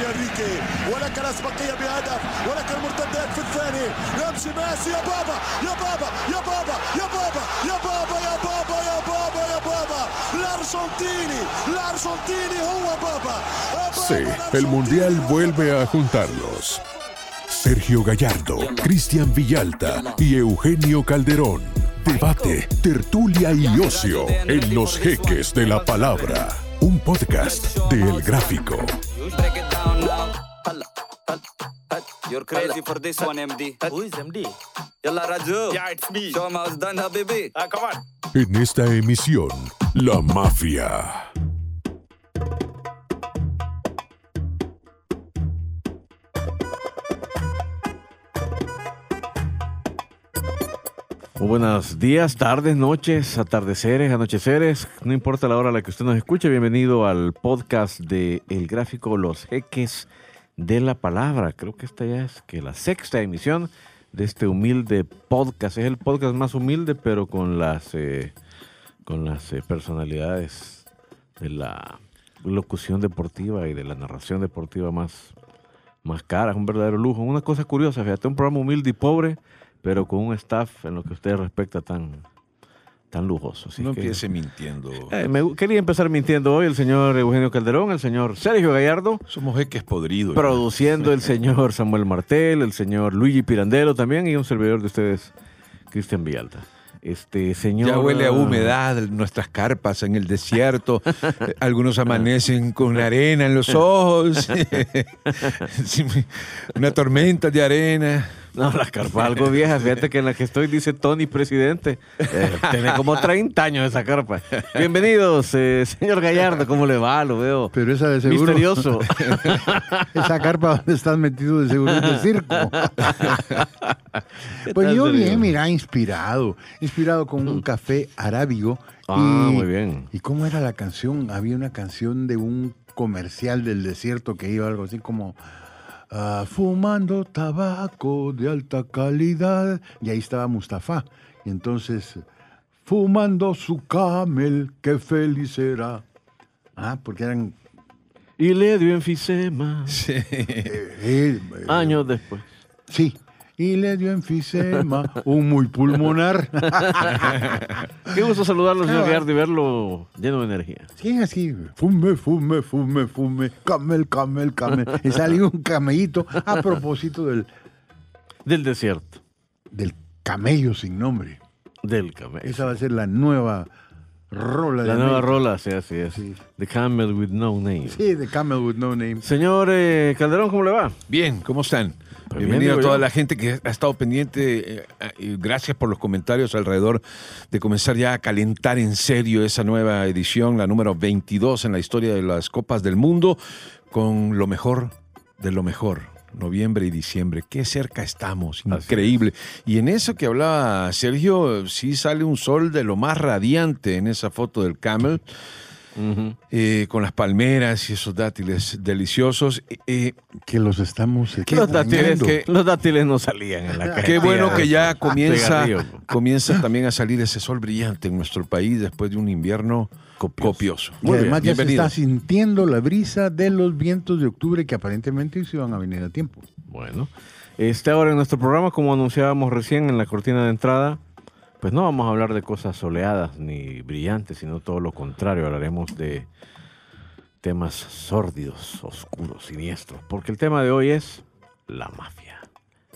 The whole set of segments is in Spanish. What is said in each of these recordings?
يا انريكي ولك الاسبقيه بهدف ولك المرتدات في الثاني يمشي ميسي يا بابا يا بابا يا بابا يا بابا يا بابا يا بابا يا بابا يا بابا الارجنتيني الارجنتيني هو بابا Sí, el Mundial vuelve a juntarlos. Sergio Gallardo, Cristian Villalta y Eugenio Calderón. Debate, tertulia y ocio en los jeques de la palabra. Un podcast de El Gráfico. You're crazy for this one, MD. Who is MD? Yalla Raju. Yeah, it's me. Show how it's done, Habibi. Ah, come on. En esta emisión, La Mafia. Muy buenos días, tardes, noches, atardeceres, anocheceres, no importa la hora a la que usted nos escuche, bienvenido al podcast de El Gráfico Los Jeques de la Palabra. Creo que esta ya es que la sexta emisión de este humilde podcast. Es el podcast más humilde, pero con las, eh, con las eh, personalidades de la locución deportiva y de la narración deportiva más, más caras, un verdadero lujo. Una cosa curiosa, fíjate, un programa humilde y pobre, pero con un staff en lo que usted respecta tan, tan lujoso. Así no que- empiece mintiendo. Eh, me quería empezar mintiendo hoy el señor Eugenio Calderón, el señor Sergio Gallardo, Somos jeques podridos. produciendo el señor Samuel Martel, el señor Luigi Pirandello también y un servidor de ustedes, Cristian Villalta. Este señor. Ya huele a humedad nuestras carpas en el desierto. Algunos amanecen con arena en los ojos. Una tormenta de arena. No, la carpa algo vieja. Fíjate que en la que estoy dice Tony presidente. Eh, tiene como 30 años esa carpa. Bienvenidos, eh, señor Gallardo. ¿Cómo le va? Lo veo. Pero esa de seguro. Misterioso. Esa carpa donde estás metido de seguro es de circo. Pues yo bien, mira, inspirado. Inspirado con un café arábigo. Ah, y, muy bien. ¿Y cómo era la canción? Había una canción de un comercial del desierto que iba algo así como. Ah, fumando tabaco de alta calidad. Y ahí estaba Mustafa. Y entonces, fumando su camel, qué feliz será. Ah, porque eran Y le dio enfisema eh, eh, años después. Sí. Y le dio enfisema, un muy pulmonar. Qué gusto saludarlo, señor Ah, y verlo lleno de energía. Sí, así. Fume, fume, fume, fume. Camel, camel, camel. Y salió un camellito a propósito del, Del desierto. del camello sin nombre. Del camello. Esa va a ser la nueva rola de La nueva América. rola, sí, así es. Sí. The Camel with No Name. Sí, de Camel with No Name. Señor eh, Calderón, ¿cómo le va? Bien, ¿cómo están? Pues bien, Bienvenido digo a toda la gente que ha estado pendiente. eh, gracias por los comentarios alrededor de comenzar ya a calentar en serio esa nueva edición, la número 22 en la historia de las Copas del Mundo, con lo mejor de lo mejor. Noviembre y diciembre, qué cerca estamos, increíble. Y en eso que hablaba Sergio, sí sale un sol de lo más radiante en esa foto del camel, eh, con las palmeras y esos dátiles deliciosos. Eh, Que los estamos Los dátiles, que- los dátiles no salían en la calle. Qué bueno que ya comienza, Cigarrillo. comienza también a salir ese sol brillante en nuestro país después de un invierno copioso. Y además ya se bienvenido. está sintiendo la brisa de los vientos de octubre que aparentemente se van a venir a tiempo. Bueno, este ahora en nuestro programa, como anunciábamos recién en la cortina de entrada, pues no vamos a hablar de cosas soleadas ni brillantes, sino todo lo contrario. Hablaremos de temas sórdidos, oscuros, siniestros, porque el tema de hoy es la mafia.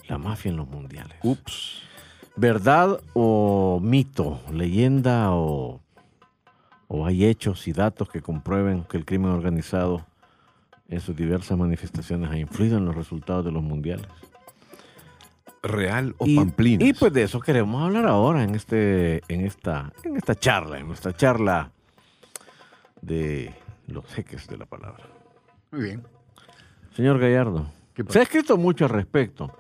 La mafia en los mundiales. Ups. ¿Verdad o mito? ¿Leyenda o, o hay hechos y datos que comprueben que el crimen organizado en sus diversas manifestaciones ha influido en los resultados de los mundiales? Real o y, pamplinas. y pues de eso queremos hablar ahora en este, en esta, en esta charla, en nuestra charla de los jeques de la palabra. Muy bien. Señor Gallardo, se ha escrito mucho al respecto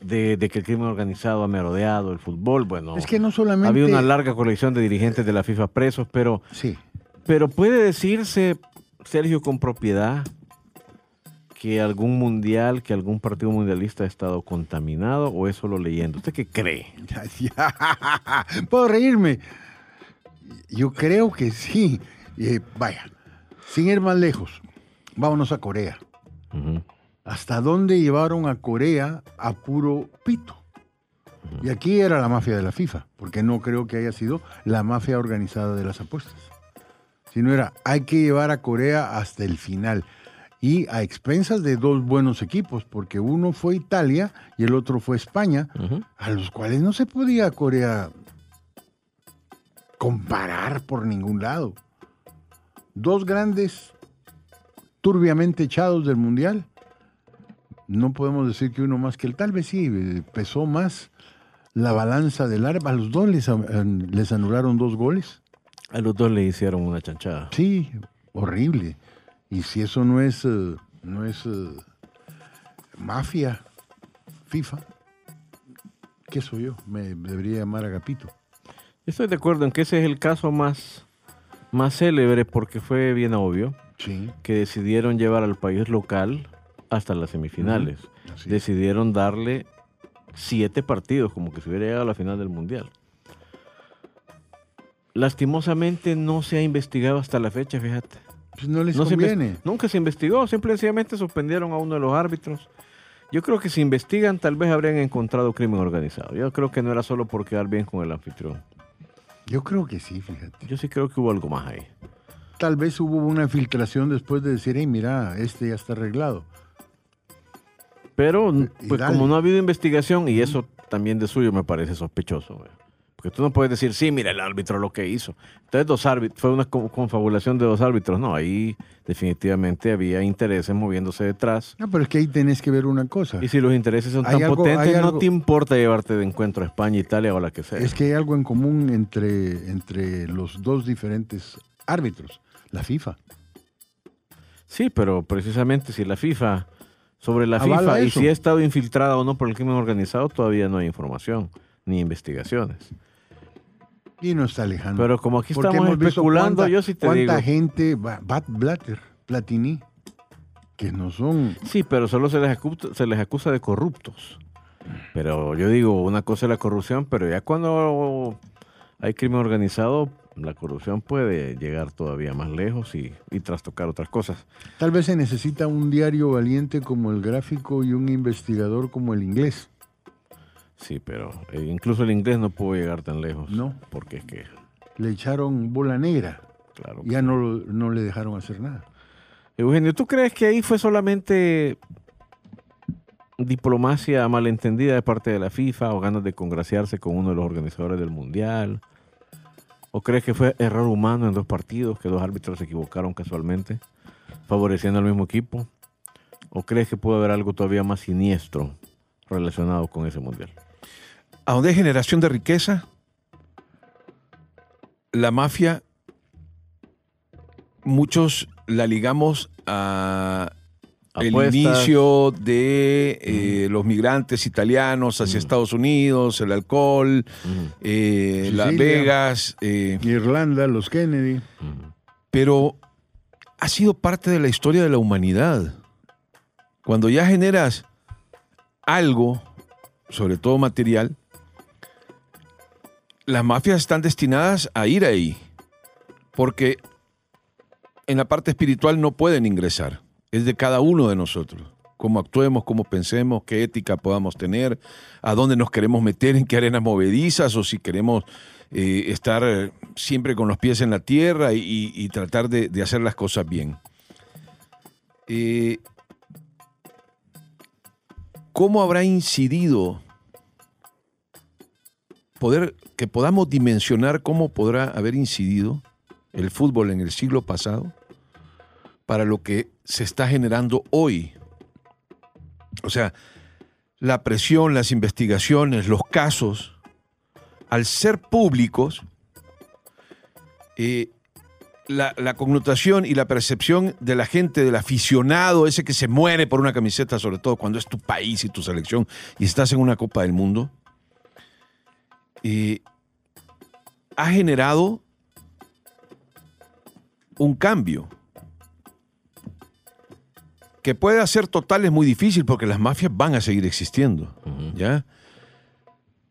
de, de que el crimen organizado ha merodeado el fútbol. Bueno, Es que no solamente. había una larga colección de dirigentes de la FIFA presos, pero, Sí. pero puede decirse, Sergio, con propiedad que algún mundial, que algún partido mundialista ha estado contaminado o es solo leyendo. ¿Usted qué cree? Puedo reírme. Yo creo que sí. Eh, vaya, sin ir más lejos, vámonos a Corea. ¿Hasta dónde llevaron a Corea a puro pito? Y aquí era la mafia de la FIFA, porque no creo que haya sido la mafia organizada de las apuestas. Sino era, hay que llevar a Corea hasta el final. Y a expensas de dos buenos equipos, porque uno fue Italia y el otro fue España, a los cuales no se podía Corea comparar por ningún lado. Dos grandes turbiamente echados del Mundial. No podemos decir que uno más que el tal vez sí, eh, pesó más la balanza del árbitro. A los dos les, les anularon dos goles. A los dos le hicieron una chanchada. Sí, horrible. Y si eso no es, eh, no es eh, mafia, FIFA, ¿qué soy yo? Me debería llamar Agapito. Estoy de acuerdo en que ese es el caso más, más célebre porque fue bien obvio Sí, que decidieron llevar al país local hasta las semifinales. Decidieron darle siete partidos, como que se hubiera llegado a la final del Mundial. Lastimosamente no se ha investigado hasta la fecha, fíjate. Pues no les No se conviene. nunca se investigó, simple y sencillamente suspendieron a uno de los árbitros. Yo creo que si investigan, tal vez habrían encontrado crimen organizado. Yo creo que no era solo por quedar bien con el anfitrión. Yo creo que sí, fíjate. Yo sí creo que hubo algo más ahí. Tal vez hubo una filtración después de decir, hey, mira, este ya está arreglado. Pero, pues como no ha habido investigación, y eso también de suyo me parece sospechoso. güey. Porque tú no puedes decir, sí, mira el árbitro lo que hizo. Entonces, dos árbitros, fue una co- confabulación de dos árbitros. No, ahí definitivamente había intereses moviéndose detrás. No, pero es que ahí tenés que ver una cosa. Y si los intereses son tan algo- potentes, no algo- te importa llevarte de encuentro a España, Italia o la que sea. Es que hay algo en común entre, entre los dos diferentes árbitros, la FIFA. Sí, pero precisamente si la FIFA, sobre la Avala FIFA, y si ha estado infiltrada o no por el crimen organizado, todavía no hay información ni investigaciones. Y no está alejando. Pero como aquí Porque estamos especulando, cuánta- yo sí te cuánta digo. gente, va- Bat Blatter, Platini, que no son... Sí, pero solo se les, acusa, se les acusa de corruptos. Pero yo digo, una cosa es la corrupción, pero ya cuando hay crimen organizado, la corrupción puede llegar todavía más lejos y, y trastocar otras cosas. Tal vez se necesita un diario valiente como el gráfico y un investigador como el inglés. Sí, pero eh, incluso el inglés no pudo llegar tan lejos. No. Porque es que, Le echaron bola negra. claro. Ya no, no le dejaron hacer nada. Eugenio, ¿tú crees que ahí fue solamente diplomacia malentendida de parte de la FIFA o ganas de congraciarse con uno de los organizadores del Mundial? ¿O crees que fue error humano en dos partidos, que dos árbitros se equivocaron casualmente, favoreciendo al mismo equipo? ¿O crees que pudo haber algo todavía más siniestro relacionado con ese Mundial? a donde hay generación de riqueza, la mafia, muchos la ligamos a el Apuestas. inicio de eh, los migrantes italianos hacia Mm. Estados Unidos, el alcohol, eh, Las. Vegas, eh, Irlanda, los Kennedy. pero ha sido parte de la historia de la humanidad. Cuando ya generas algo, sobre todo material, las mafias están destinadas a ir ahí, porque en la parte espiritual no pueden ingresar, es de cada uno de nosotros. Cómo actuemos, cómo pensemos, qué ética podamos tener, a dónde nos queremos meter, en qué arenas movedizas, o si queremos eh, estar siempre con los pies en la tierra y, tratar de, de hacer las cosas bien. Eh, ¿Cómo habrá incidido poder que podamos dimensionar cómo podrá haber incidido el fútbol en el siglo pasado para lo que se está generando hoy? O sea, la presión, las investigaciones, los casos, al ser públicos, eh, la, la connotación y la percepción de la gente, del aficionado, ese que se muere por una camiseta, sobre todo cuando es tu país y tu selección y estás en una Copa del Mundo, eh, ha generado un cambio. Que puede hacer total es muy difícil porque las mafias van a seguir existiendo. ¿ya?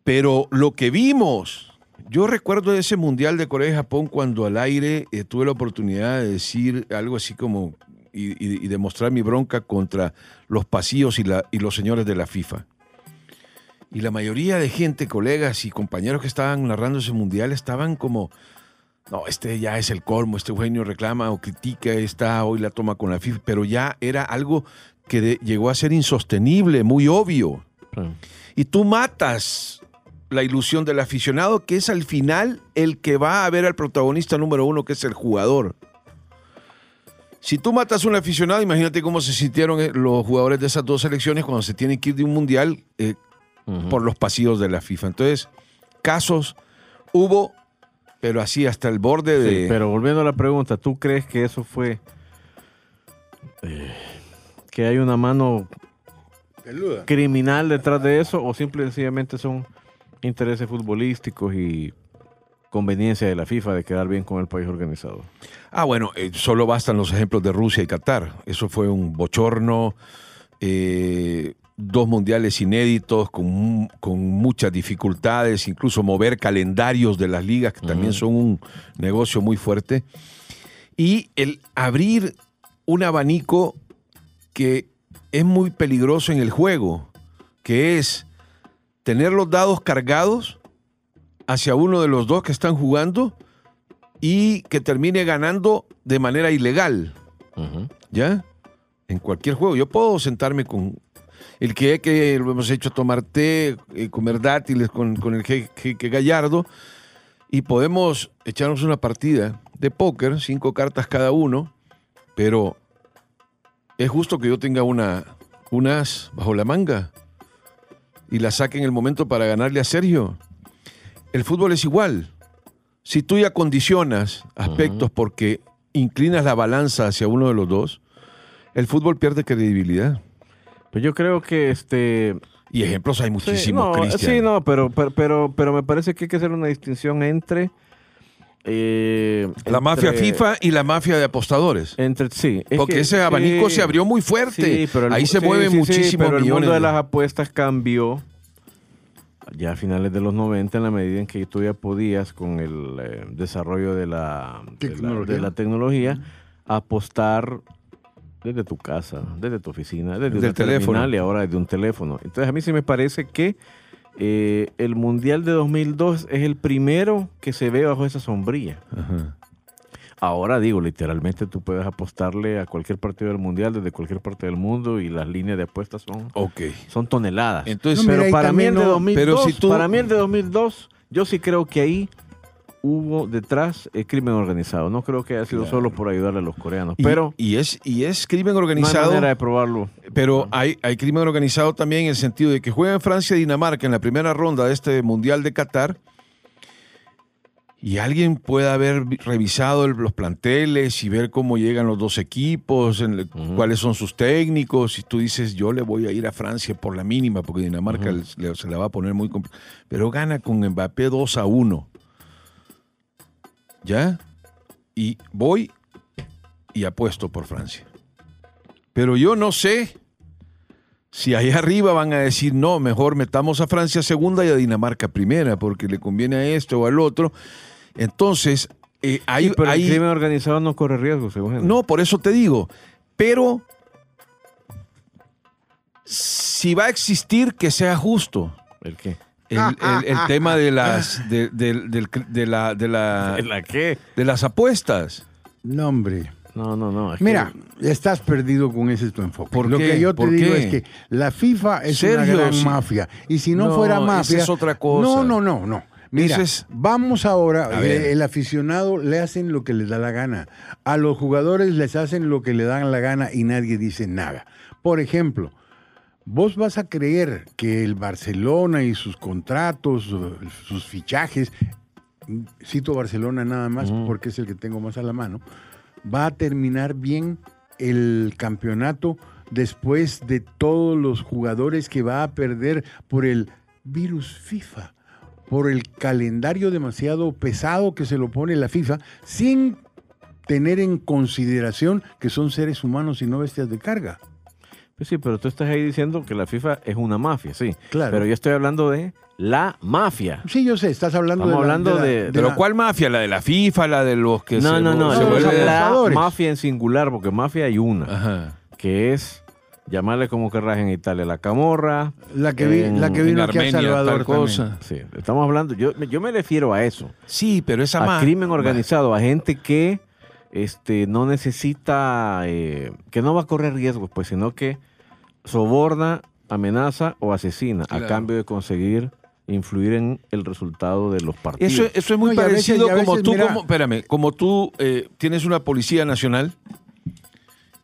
Pero lo que vimos, yo recuerdo ese Mundial de Corea y Japón cuando al aire eh, tuve la oportunidad de decir algo así como y, y- y demostrar mi bronca contra los pasillos y, la- y los señores de la FIFA. Y la mayoría de gente, colegas y compañeros que estaban narrando ese mundial estaban como, no, este ya es el colmo, este Eugenio reclama o critica, está hoy la toma con la FIFA, pero ya era algo que de- llegó a ser insostenible, muy obvio. Sí. Y tú matas la ilusión del aficionado, que es al final el que va a ver al protagonista número uno, que es el jugador. Si tú matas a un aficionado, imagínate cómo se sintieron eh, los jugadores de esas dos selecciones cuando se tienen que ir de un mundial eh, por los pasillos de la FIFA. Entonces, casos hubo, pero así hasta el borde de... Sí, pero volviendo a la pregunta, ¿tú crees que eso fue eh, que hay una mano Peluda. criminal detrás de eso o simple y sencillamente son intereses futbolísticos y conveniencia de la FIFA de quedar bien con el país organizado? Ah, bueno, eh, solo bastan los ejemplos de Rusia y Qatar. Eso fue un bochorno, eh, dos mundiales inéditos con, con muchas dificultades, incluso mover calendarios de las ligas, que también son un negocio muy fuerte. Y el abrir un abanico que es muy peligroso en el juego, que es tener los dados cargados hacia uno de los dos que están jugando y que termine ganando de manera ilegal. ¿ya? En cualquier juego. Yo puedo sentarme con el que, que lo hemos hecho tomar té, eh, comer dátiles con, con el que, Gallardo y podemos echarnos una partida de póker, cinco cartas cada uno, pero es justo que yo tenga una, unas bajo la manga y la saque en el momento para ganarle a Sergio. El fútbol es igual. Si tú ya condicionas aspectos porque inclinas la balanza hacia uno de los dos, el fútbol pierde credibilidad. Pues yo creo que este Y ejemplos hay sí, muchísimos, no, Cristian. sí, no, pero, pero, pero, pero me parece que hay que hacer una distinción entre eh, La mafia FIFA y la mafia de apostadores. Entre, sí, es Porque que- ese abanico sí, se abrió muy fuerte. sí, pero el Ahí se sí, mueven sí, sí, muchísimos pero el millones. mundo de de- las apuestas cambió ya a finales de los 90 en la medida en que tú ya podías con el eh, desarrollo de la, de la- Tecnología. de la tecnología apostar desde tu casa, desde tu oficina, desde Del un teléfono. y ahora desde un teléfono. Entonces a mí sí me parece que eh, el Mundial de 2002 es el primero que se ve bajo esa sombrilla. Ajá. Ahora digo, literalmente tú puedes apostarle a cualquier partido del mundial desde cualquier parte del mundo y las líneas de apuestas son, toneladas. Entonces, No, pero mira, para mí el de no- 2002, pero si tú- para mí el de 2002, yo sí creo que ahí hubo detrás el crimen organizado. No creo que haya sido Claro. solo por ayudarle a los coreanos, y, pero y es, y es crimen no hay organizado. manera de probarlo. Pero hay, hay crimen organizado también en el sentido de que juegan Francia y Dinamarca en la primera ronda de este Mundial de Qatar y alguien puede haber vi- revisado el- los planteles y ver cómo llegan los dos equipos, en le- Ujú. cuáles son sus técnicos, y tú dices, yo le voy a ir a Francia por la mínima, porque Dinamarca le- se la va a poner muy complicada, pero gana con Mbappé 2 a 1. ¿Ya? Y voy y apuesto por Francia. Pero yo no sé si ahí arriba van a decir, no, mejor metamos a Francia segunda y a Dinamarca primera, porque le conviene a esto o al otro. Entonces, eh, hay, Sí, pero hay- el crimen organizado no corre riesgos, según no, por eso te digo, pero si va a existir, que sea justo. ¿El qué? El, el- el tema de las de la, de, la- ¿La qué? de las apuestas. No, hombre. No, no, no. es que- Mira, estás perdido con ese tu enfoque. ¿Por Lo qué? que yo te ¿Por digo qué? es que la FIFA es Sergio, una gran sí. mafia. Y si no, No, fuera esa mafia. es otra cosa. No, no, no, no. Mira, es- vamos ahora. El aficionado le hacen lo que les da la gana. A los jugadores les hacen lo que le dan la gana y nadie dice nada. Por ejemplo, vos vas a creer que el Barcelona y sus contratos, su- sus fichajes, cito Barcelona nada más porque es el que tengo más a la mano, va a terminar bien el campeonato después de todos los jugadores que va a perder por el virus FIFA, por el calendario demasiado pesado que se lo pone la FIFA, sin tener en consideración que son seres humanos y no bestias de carga. Pues sí, pero tú estás ahí diciendo que la FIFA es una mafia, sí. Claro. Pero yo estoy hablando de la mafia. Sí, yo sé, estás hablando Estamos de la- hablando la- de- ¿Pero la- cuál mafia? ¿La de la FIFA? ¿La de los que No, se, no, no, se no, no, vuelve- no, la mafia en singular, porque mafia hay una, Ajá. que es llamarle como querrás en Italia, la camorra. La que, vi- en- la que En vino aquí a Armenia, Salvador tal cosa. Sí, estamos hablando, yo, yo me refiero a eso, Sí, pero esa a ma- crimen organizado, a gente que este, no necesita, eh, que no va a correr riesgos, pues, sino que soborna, amenaza o asesina Claro. a cambio de conseguir influir en el resultado de los partidos. Eso, eso es muy No, veces- parecido a como veces, tú, mira- como, espérame, como tú eh, tienes una policía nacional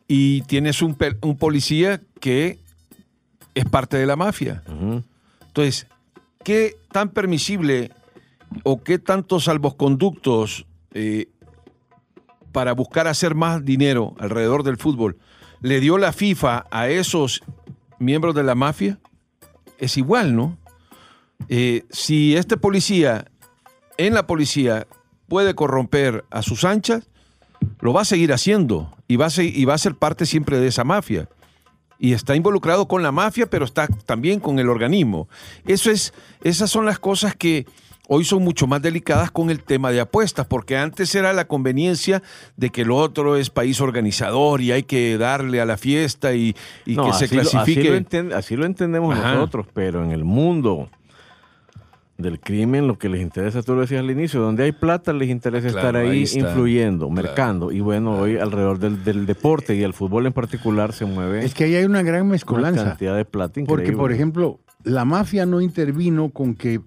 y tienes un, policía que es parte de la mafia. Entonces, ¿qué tan permisible o qué tantos salvoconductos eh, para buscar hacer más dinero alrededor del fútbol le dio la FIFA a esos miembros de la mafia? Es igual, ¿no? Eh, si este policía en la policía puede corromper a sus anchas, lo va a seguir haciendo y va a, se- y va a ser parte siempre de esa mafia y está involucrado con la mafia, pero está también con el organismo. Eso es, esas son las cosas que hoy son mucho más delicadas con el tema de apuestas, porque antes era la conveniencia de que el otro es país organizador y hay que darle a la fiesta y, y No, que se lo- clasifique. así, lo enten- así lo entendemos Ajá. nosotros, pero en el mundo del crimen lo que les interesa, tú lo decías al inicio, donde hay plata les interesa Claro, estar ahí, influyendo, Claro. mercando. Y bueno, hoy alrededor del, del deporte y el fútbol en particular se mueve Es que ahí hay una gran una mezcolanza. cantidad de plata Porque, increíble. por ejemplo, la mafia no intervino con que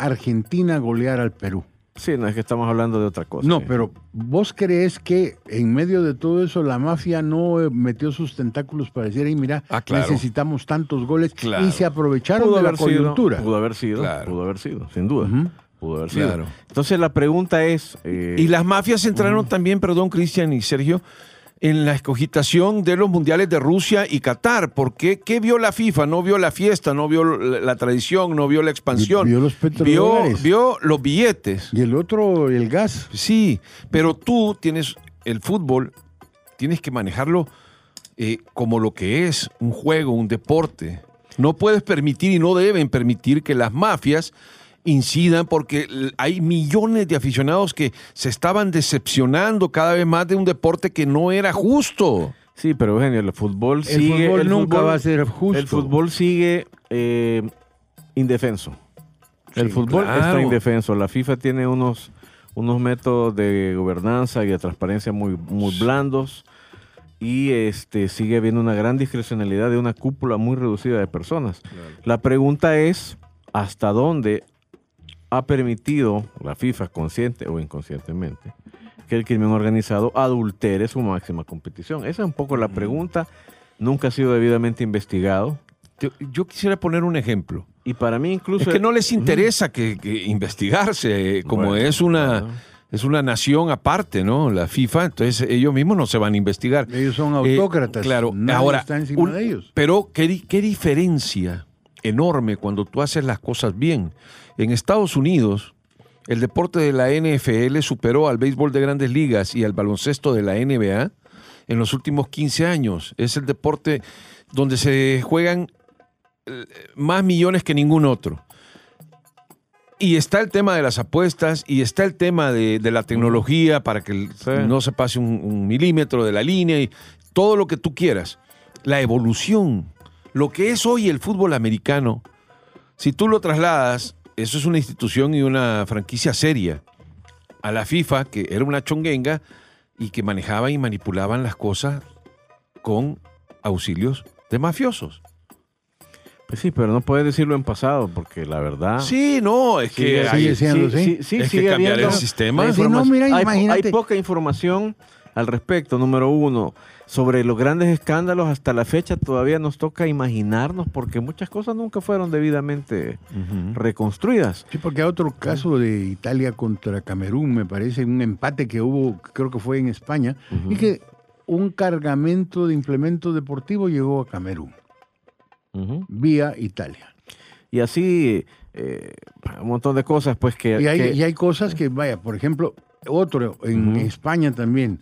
Argentina goleara al Perú. Sí, no es que estamos hablando de otra cosa. No, pero ¿vos crees que en medio de todo eso la mafia no eh, metió sus tentáculos para decir, "Ey, mira, Ah, claro. necesitamos tantos goles Claro. y se aprovecharon pudo de la haber sido, coyuntura? pudo haber sido, Claro. pudo haber sido, sin duda. Pudo haber sido. Claro. Entonces la pregunta es... eh, Y las mafias entraron también, perdón, Cristian y Sergio, en la escogitación de los mundiales de Rusia y Qatar. ¿Por qué? ¿Qué vio la FIFA? No vio la fiesta, no vio la, la tradición, no vio la expansión. Vio los vio los billetes. Y el otro, el gas. Sí, pero tú tienes el fútbol, tienes que manejarlo eh, como lo que es, un juego, un deporte. No puedes permitir y no deben permitir que las mafias incidan porque hay millones de aficionados que se estaban decepcionando cada vez más de un deporte que no era justo. Sí, pero Eugenio, el fútbol El sigue... fútbol el nunca fútbol- va a ser justo. El fútbol sigue eh, indefenso. El Sí, fútbol claro. está indefenso. La FIFA tiene unos, unos métodos de gobernanza y de transparencia muy, muy blandos y este, sigue habiendo una gran discrecionalidad de una cúpula muy reducida de personas. La pregunta es, ¿hasta dónde ha permitido la FIFA, consciente o inconscientemente, que el crimen organizado adultere su máxima competición? Esa es un poco la pregunta. Nunca ha sido debidamente investigado. Yo, yo quisiera poner un ejemplo. Y para mí incluso... Es que no les interesa que, que investigarse, como Bueno, es una... Es una nación aparte, ¿no? La FIFA, entonces ellos mismos no se van a investigar. Ellos son Eh, autócratas. claro, Nadie ahora, está encima un- de ellos. pero ¿qué, qué diferencia enorme cuando tú haces las cosas bien. En Estados Unidos, el deporte de la NFL superó al béisbol de grandes ligas y al baloncesto de la NBA en los últimos 15 años. Es el deporte donde se juegan eh, más millones que ningún otro. Y está el tema de las apuestas y está el tema de, de la tecnología para que Sí. no se pase un, un milímetro de la línea y todo lo que tú quieras. La evolución, lo que es hoy el fútbol americano, si tú lo trasladas, eso es una institución y una franquicia seria, a la FIFA, que era una chonguenga y que manejaba y manipulaban las cosas con auxilios de mafiosos. Pues sí, pero no puedes decirlo en pasado, porque la verdad. Sí, no, es que sigue- hay- sigue siendo sí, sí, sí, Es que sigue cambiar habiendo- el sistema. no, mira, hay po- imagínate. Hay poca información al respecto, número uno. Sobre los grandes escándalos, hasta la fecha todavía nos toca imaginarnos, porque muchas cosas nunca fueron debidamente reconstruidas. Sí, porque hay otro caso de Italia contra Camerún, me parece, un empate que hubo, creo que fue en España, y que un cargamento de implementos deportivos llegó a Camerún, vía Italia. Y así, eh, un montón de cosas, pues que. Y hay, que- y hay cosas que, vaya, por ejemplo, otro en. España también,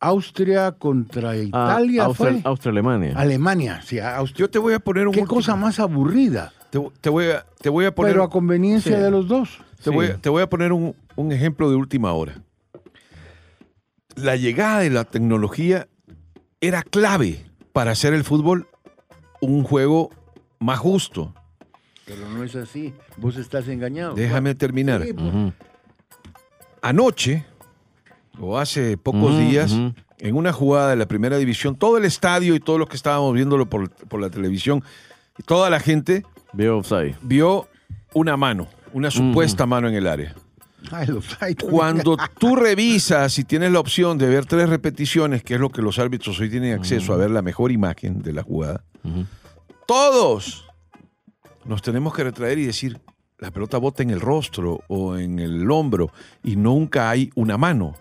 Austria contra Ah, Italia Austria, fue. Austria, Alemania. Alemania, sí, Austria. Yo te voy a poner un Qué último- cosa más aburrida. Te, te voy a, te voy a poner, Pero a conveniencia Sí. de los dos. te sí. voy, a- te voy a poner un, un ejemplo de última hora. La llegada de la tecnología era clave para hacer el fútbol un juego más justo. Pero no es así. Vos estás engañado. Déjame terminar. Sí, pues. Anoche, o hace pocos Ujú, días, en una jugada de la primera división, todo el estadio y todos los que estábamos viéndolo por, por la televisión, toda la gente Vio offside. vio una mano, una supuesta mano en el área. También. Cuando tú revisas y tienes la opción de ver tres repeticiones, que es lo que los árbitros hoy tienen acceso a ver la mejor imagen de la jugada, todos nos tenemos que retraer y decir, la pelota bota en el rostro o en el hombro y nunca hay una mano.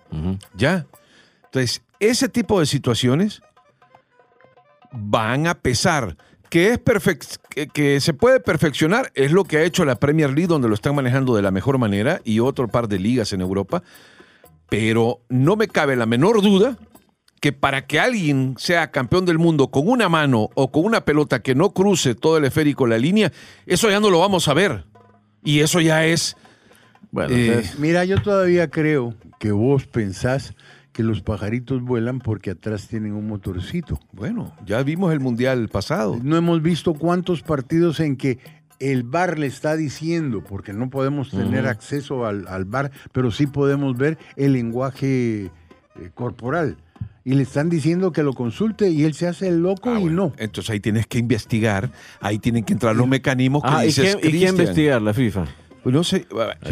¿Ya? Entonces, ese tipo de situaciones van a pesar. Que, es que, que se puede perfeccionar es lo que ha hecho la Premier League, donde lo están manejando de la mejor manera, y otro par de ligas en Europa. Pero no me cabe la menor duda que para que alguien sea campeón del mundo con una mano o con una pelota que no cruce todo el esférico la línea, eso ya no lo vamos a ver. Y eso ya es Bueno, Eh, entonces, Mira, yo todavía creo que vos pensás que los pajaritos vuelan porque atrás tienen un motorcito. Bueno, ya vimos el mundial pasado. No hemos visto cuántos partidos en que el bar le está diciendo, porque no podemos tener acceso al, al bar, pero sí podemos ver el lenguaje eh, corporal. Y le están diciendo que lo consulte y él se hace el loco Ah, y bueno, no. Entonces ahí tienes que investigar, ahí tienen que entrar los mecanismos que ah, ¿y, dices quién, y quién Cristian. investigar? La FIFA. Pues no sé, Sí,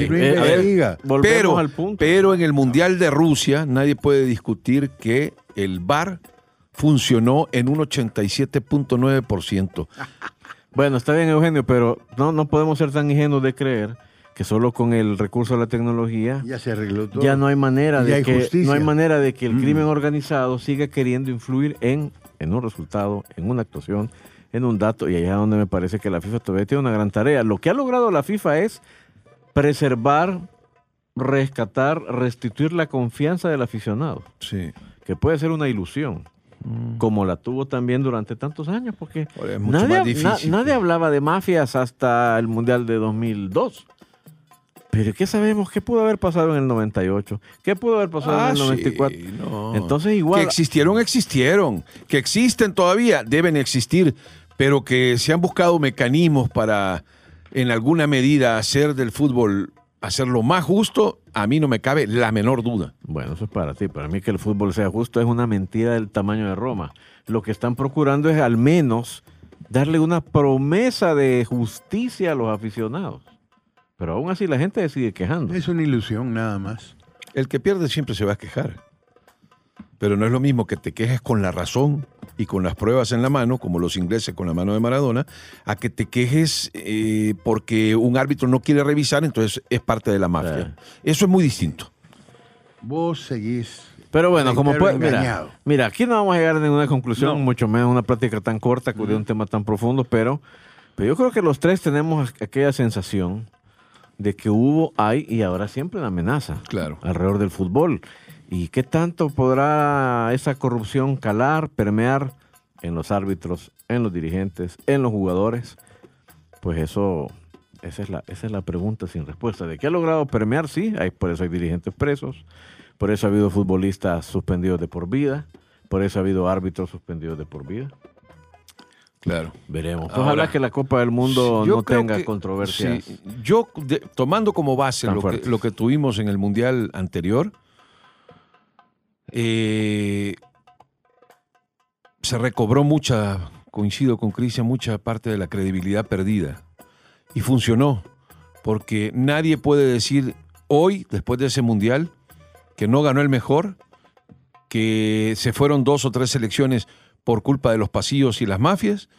eh, Eh, ver, investiga. volvemos pero, al punto. pero en el Mundial de Rusia nadie puede discutir que el VAR funcionó en un 87.9%. Bueno, está bien, Eugenio, pero no, no podemos ser tan ingenuos de creer que solo con el recurso de la tecnología Ya se arregló todo. ya no hay manera de hay que justicia. no hay manera de que el Mm. crimen organizado siga queriendo influir en, en un resultado, en una actuación, en un dato y allá es donde me parece que la FIFA todavía tiene una gran tarea. Lo que ha logrado la FIFA es preservar, rescatar, restituir la confianza del aficionado, Sí. que puede ser una ilusión, como la tuvo también durante tantos años, porque na- nadie hablaba de mafias hasta el Mundial de 2002. Pero ¿qué sabemos? ¿Qué pudo haber pasado en el 98? ¿Qué pudo haber pasado Ah, en el sí, 94? no. Entonces igual... Que existieron, existieron. Que existen todavía, deben existir, pero que se han buscado mecanismos para, en alguna medida, hacer del fútbol, hacerlo más justo, a mí no me cabe la menor duda. Bueno, eso es para ti. Para mí que el fútbol sea justo es una mentira del tamaño de Roma. Lo que están procurando es al menos darle una promesa de justicia a los aficionados. Pero aún así la gente sigue quejando. Es una ilusión nada más. El que pierde siempre se va a quejar. Pero no es lo mismo que te quejes con la razón y con las pruebas en la mano, como los ingleses con la mano de Maradona, a que te quejes eh, porque un árbitro no quiere revisar, entonces es parte de la mafia. Claro. Eso es muy distinto. Vos seguís. Pero bueno, como puede, mira, mira, aquí no vamos a llegar a ninguna conclusión, No. mucho menos una práctica tan corta de un tema tan profundo, pero, pero yo creo que los tres tenemos aquella sensación de que hubo, hay y ahora siempre una amenaza Claro. alrededor del fútbol. ¿Y qué tanto podrá esa corrupción calar, permear en los árbitros, en los dirigentes, en los jugadores? Pues eso, esa es la, esa es la pregunta sin respuesta. ¿De qué ha logrado permear? Sí, hay, por eso hay dirigentes presos, por eso ha habido futbolistas suspendidos de por vida, por eso ha habido árbitros suspendidos de por vida. Claro. Veremos. Ojalá que la Copa del Mundo no tenga que- controversias. sí, yo, de- tomando como base que, lo que tuvimos en el Mundial anterior, eh, se recobró mucha, coincido con Cristian, mucha parte de la credibilidad perdida. Y funcionó, porque nadie puede decir hoy, después de ese Mundial, que no ganó el mejor, que se fueron dos o tres selecciones por culpa de los pasillos y las mafias,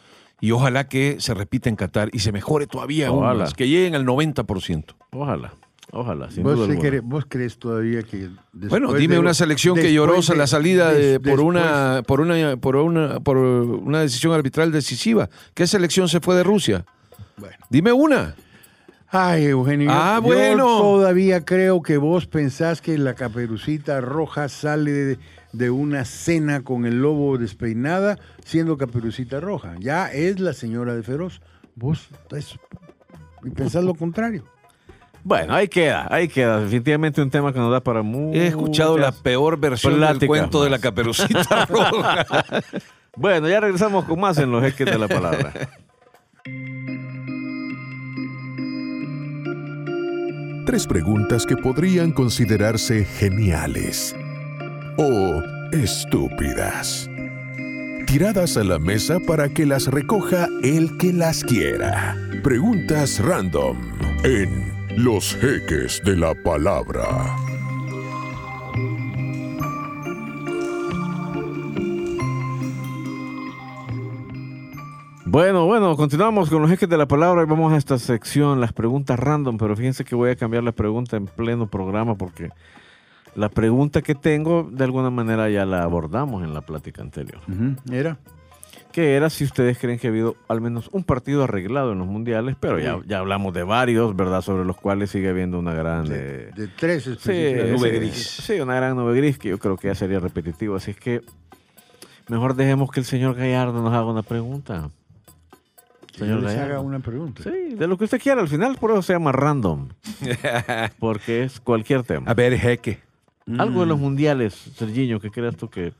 y ojalá que se repita en Qatar y se mejore todavía aún Ojalá. más, que lleguen al 90%. Ojalá, ojalá, sin ¿Vos, duda sí vos crees todavía que después Bueno, dime de una selección que lloró de- la salida de- des- por, una, por, una, por, una, por una decisión arbitral decisiva. ¿Qué selección se fue de Rusia? Bueno. Dime una. Ay, Eugenio. Ah, yo bueno. todavía creo que vos pensás que la caperucita roja sale de, de una cena con el lobo despeinada siendo caperucita roja. Ya es la señora de Feroz. Vos es, y pensás lo contrario. Bueno, ahí queda, ahí queda. Definitivamente un tema que nos da para mucho. He escuchado la peor versión del cuento de la caperucita roja. Bueno, ya regresamos con más en los jeques de la palabra. Tres preguntas que podrían considerarse geniales o estúpidas. Tiradas a la mesa para que las recoja el que las quiera. Preguntas random en Los Jeques de la Palabra. Bueno, bueno, continuamos con los jeques de la palabra y vamos a esta sección, las preguntas random, pero fíjense que voy a cambiar la pregunta en pleno programa porque la pregunta que tengo de alguna manera ya la abordamos en la plática anterior, Ujú, Era. que era si ustedes creen que ha habido al menos un partido arreglado en los mundiales, pero ya, ya hablamos de varios, ¿verdad? Sobre los cuales sigue habiendo una gran... De, eh, de tres Sí, nube gris. Sí, una gran nube gris que yo creo que ya sería repetitivo. Así es que mejor dejemos que el señor Gallardo nos haga una pregunta. Yo les haga una pregunta. Sí, de lo que usted quiera. Al final por eso se llama random. Porque es cualquier tema. A ver, jeque. Algo de Mm. los mundiales, Sergiño, que creas tú que,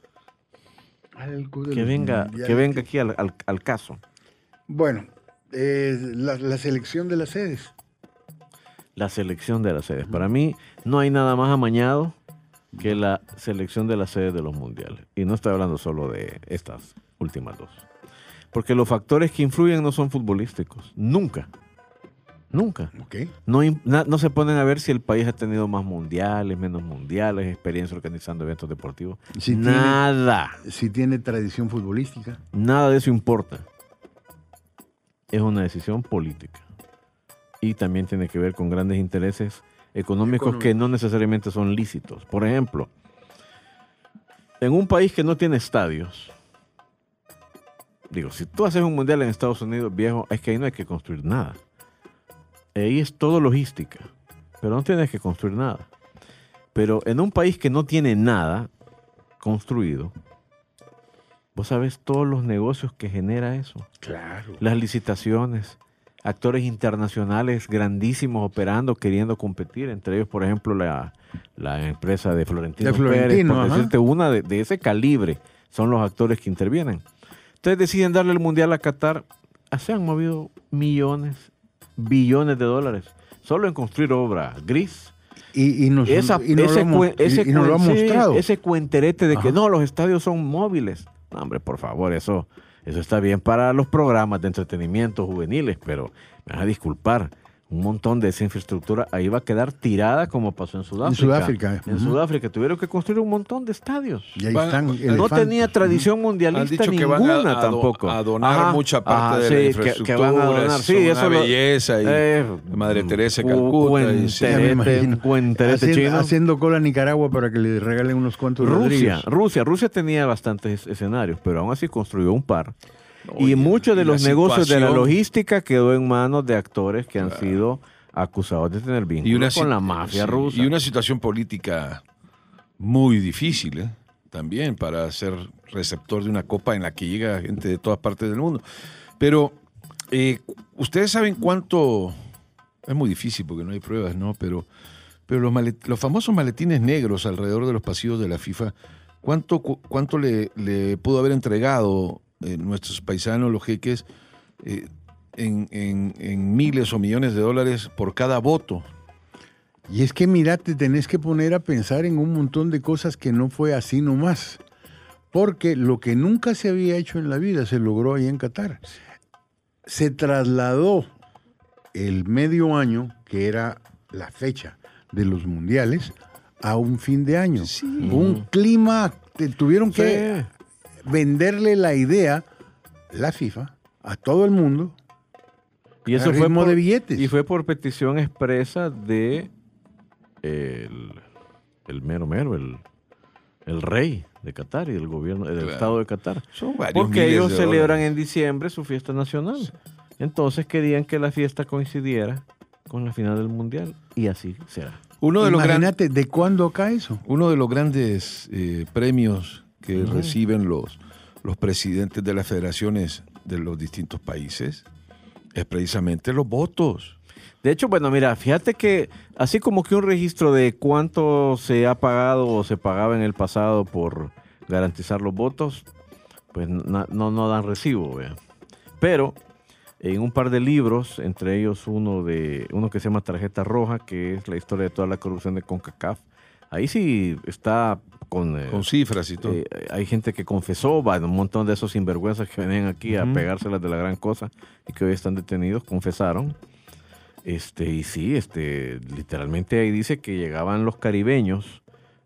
Algo de que los venga, que venga aquí al, al- al caso. Bueno, eh, la, la selección de las sedes. La selección de las sedes. Para mí no hay nada más amañado que la selección de las sedes de los mundiales. Y no estoy hablando solo de estas últimas dos. Porque los factores que influyen no son futbolísticos. Nunca. Nunca. No, im- na- no se ponen a ver si el país ha tenido más mundiales, menos mundiales, experiencia organizando eventos deportivos. Si tiene- nada. Si tiene tradición futbolística. Nada de eso importa. Es una decisión política. Y también tiene que ver con grandes intereses económicos que no necesariamente son lícitos. Por ejemplo, en un país que no tiene estadios, digo, si tú haces un mundial en Estados Unidos, viejo, es que ahí no hay que construir nada. Ahí es todo logística, pero no tienes que construir nada. Pero en un país que no tiene nada construido, vos sabes todos los negocios que genera eso Claro. las licitaciones, actores internacionales grandísimos operando, queriendo competir, entre ellos, por ejemplo, la, la empresa de Florentino, De Florentino, Pérez, por ajá. decirte una de, de ese calibre, son los actores que intervienen. Entonces deciden darle el Mundial a Qatar, Ah, se han movido millones, billones de dólares, solo en construir obra gris. Y, y nos, Esa- y nos ese, lo, ese y- y nos lo ha mostrado. ese cuenterete de que no, los estadios son móviles. No, hombre, por favor, eso, eso está bien para los programas de entretenimiento juveniles, pero me vas a disculpar. Un montón de esa infraestructura ahí va a quedar tirada como pasó en Sudáfrica. Sudáfrica, En. Sudáfrica tuvieron que construir un montón de estadios. Y ahí Van- están no tenía tradición Han mundialista que ninguna van a, a do- tampoco. a donar mucha parte de la sí, que- infraestructura. Que, van a donar. Sí, es una eso lo- belleza. Y eh, Madre Teresa de cu- Calcuta. y- cuenterete, Haciendo, chino. haciendo cola a Nicaragua para que le regalen unos cuantos Rusia. Rusia, Rusia tenía bastantes escenarios, pero aún así construyó un par. Y muchos de los negocios de la logística quedó en manos de actores que han sido acusados de tener vínculos con la mafia sí, rusa. Y una situación política muy difícil, ¿eh? también para ser receptor de una copa en la que llega gente de todas partes del mundo. Pero, eh, ustedes saben cuánto. Es muy difícil porque no hay pruebas, ¿no? Pero, pero los, malet- los famosos maletines negros alrededor de los pasillos de la FIFA, ¿cuánto, cu- cuánto le, le pudo haber entregado eh, nuestros paisanos, los jeques, eh, en, en- en miles o millones de dólares por cada voto? Y es que, mira, te tenés que poner a pensar en un montón de cosas que no fue así nomás. Porque lo que nunca se había hecho en la vida se logró ahí en Qatar. Se trasladó el medio año, que era la fecha de los mundiales, a un fin de año. Un clima, tuvieron que venderle la idea, la FIFA, a todo el mundo. y eso fue por, de billetes. Y fue por petición expresa de el, el mero mero, el, el rey de Qatar y del gobierno, del Claro. Estado de Qatar. Son varios Porque ellos celebran en diciembre su fiesta nacional. Entonces querían que la fiesta coincidiera con la final del mundial. Y así será. Uno de los gran- Imagínate, ¿de cuándo acá eso? Uno de los grandes eh, premios que reciben los, los presidentes de las federaciones de los distintos países es precisamente los votos. De hecho, bueno, mira, fíjate que así como que un registro de cuánto se ha pagado o se pagaba en el pasado por garantizar los votos, pues na- no, no dan recibo, vea. Pero en un par de libros, entre ellos uno de uno que se llama Tarjeta Roja, que es la historia de toda la corrupción de CONCACAF, ahí sí está con... eh, Con cifras y todo. eh, hay gente que confesó, va, un montón de esos sinvergüenzas que venían aquí a pegárselas de la gran cosa y que hoy están detenidos, confesaron. Este, y sí, este, literalmente ahí dice que llegaban los caribeños,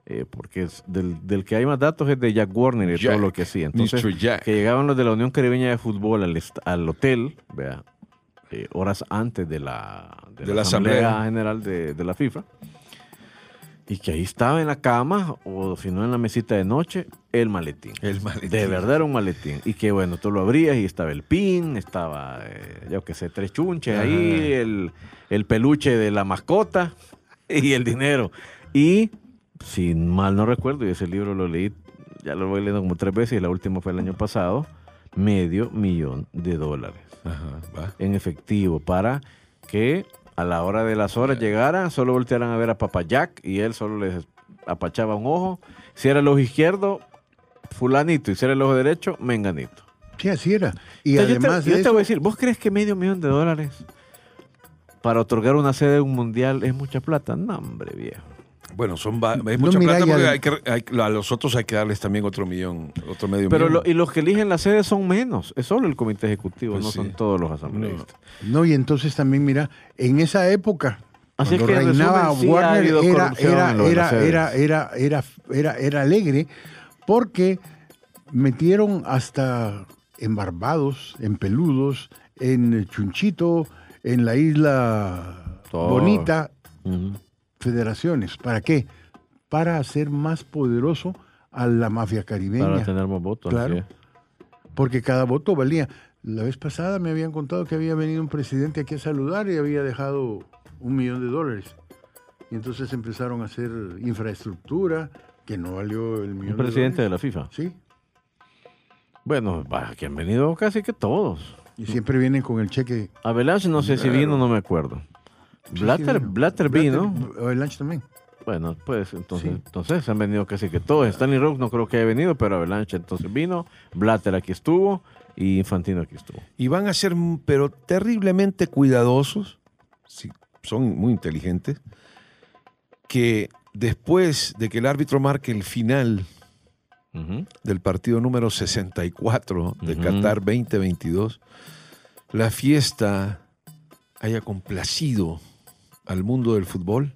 eh, porque es del, del que hay más datos es de Jack Warner y Jack, todo lo que hacía. Entonces, que llegaban los de la Unión Caribeña de Fútbol al, hotel, vea, horas antes de la, de De la la Asamblea, Asamblea. General de, de la FIFA. Y que ahí estaba en la cama, o si no en la mesita de noche, el maletín. El maletín. De verdad era un maletín. Y que bueno, tú lo abrías y estaba el pin, estaba, eh, yo qué sé, tres chunches ahí, el, el peluche de la mascota y el dinero. Y, si mal no recuerdo, y ese libro lo leí, ya lo voy leyendo como tres veces, y la última fue el año pasado, medio millón de dólares Ajá, va. en efectivo para que a la hora de las horas llegaran, solo voltearan a ver a Papa Jack y él solo les apachaba un ojo. Si era el ojo izquierdo, fulanito, y si era el ojo derecho, menganito. Sí, así era. Y Entonces, además yo te, yo te voy a decir, ¿vos crees que medio millón de dólares para otorgar una sede de un mundial es mucha plata? No, hombre, viejo. Bueno, son va- es No, mucha mira, plata porque hay que, hay- a los otros hay que darles también otro millón, otro medio Pero millón. lo- y los que eligen la sede son menos, es solo el comité ejecutivo, Pues no sí. son todos los asambleístas. no, y entonces también, mira, en esa época, Así es cuando que, en reinaba resumen, sí Warner, era, era, era, era, era, era, era, era alegre porque metieron hasta en Barbados, en Peludos, en Chunchito, en la isla Todo. Bonita. Federaciones. ¿Para qué? Para hacer más poderoso a la mafia caribeña. Para tener más votos. Claro. Porque cada voto valía. La vez pasada me habían contado que había venido un presidente aquí a saludar y había dejado un millón de dólares. Y entonces empezaron a hacer infraestructura que no valió el millón Un presidente de de dólares. la FIFA. Sí. Bueno, va, que han venido casi que todos. Y siempre vienen con el cheque. Avalanche no sé si vino, no me acuerdo. Blatter. Blatter. Blatter- Avalanche también. Bueno, pues entonces, Sí. entonces han venido casi que todos. Stanley Rock no creo que haya venido, pero Avalanche entonces vino. Blatter aquí estuvo y Infantino aquí estuvo. Y van a ser, pero terriblemente cuidadosos, sí, son muy inteligentes, que después de que el árbitro marque el final del partido número 64 de Ujú. Qatar 2022, la fiesta haya complacido al mundo del fútbol.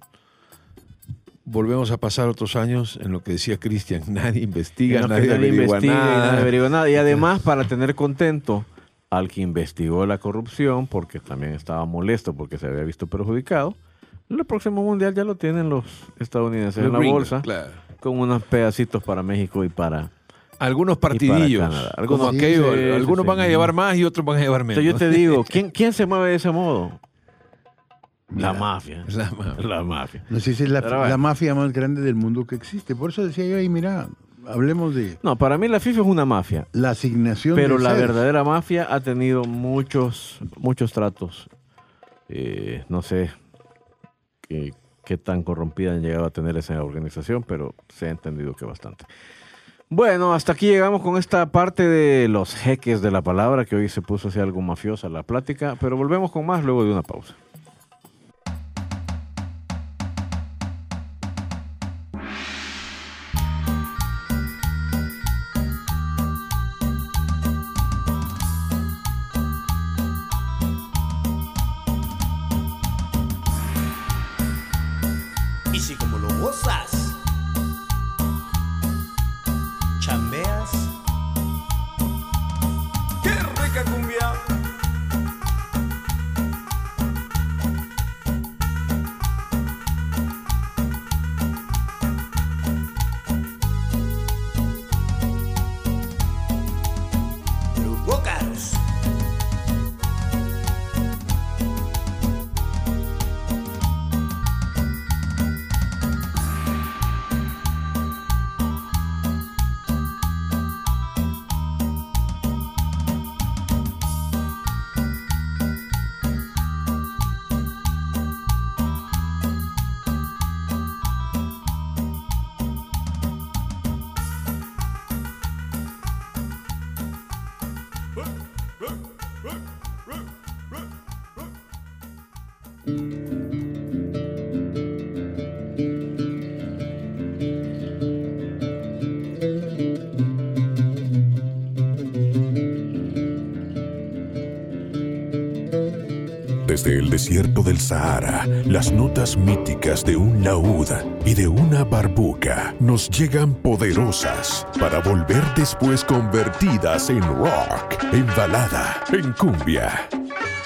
Volvemos a pasar otros años en lo que decía Cristian, nadie investiga, nadie, nadie averigua investiga nada. nadie averigua nada. Y además, para tener contento al que investigó la corrupción, porque también estaba molesto porque se había visto perjudicado, el próximo mundial ya lo tienen los estadounidenses en la bolsa, claro. con unos pedacitos para México y para... Algunos partidillos, Algunos- aquello, Sí, sí, algunos sí. van a llevar más y otros van a llevar menos. Entonces yo te digo, ¿quién, quién se mueve de ese modo? La mafia. La mafia. La mafia. No sé si es la, bueno. la mafia más grande del mundo que existe. Por eso decía yo ahí, mira, hablemos de No, para mí la FIFA es una mafia. la asignación Pero de la verdadera mafia ha tenido muchos, muchos tratos. Eh, no sé qué, qué tan corrompida han llegado a tener esa organización, pero se ha entendido que bastante. Bueno, hasta aquí llegamos con esta parte de los jeques de la palabra, que hoy se puso así algo mafiosa la plática, pero volvemos con más luego de una pausa. El desierto del Sahara, las notas míticas de un laúd y de una barbuca nos llegan poderosas para volver después convertidas en rock, en balada, en cumbia.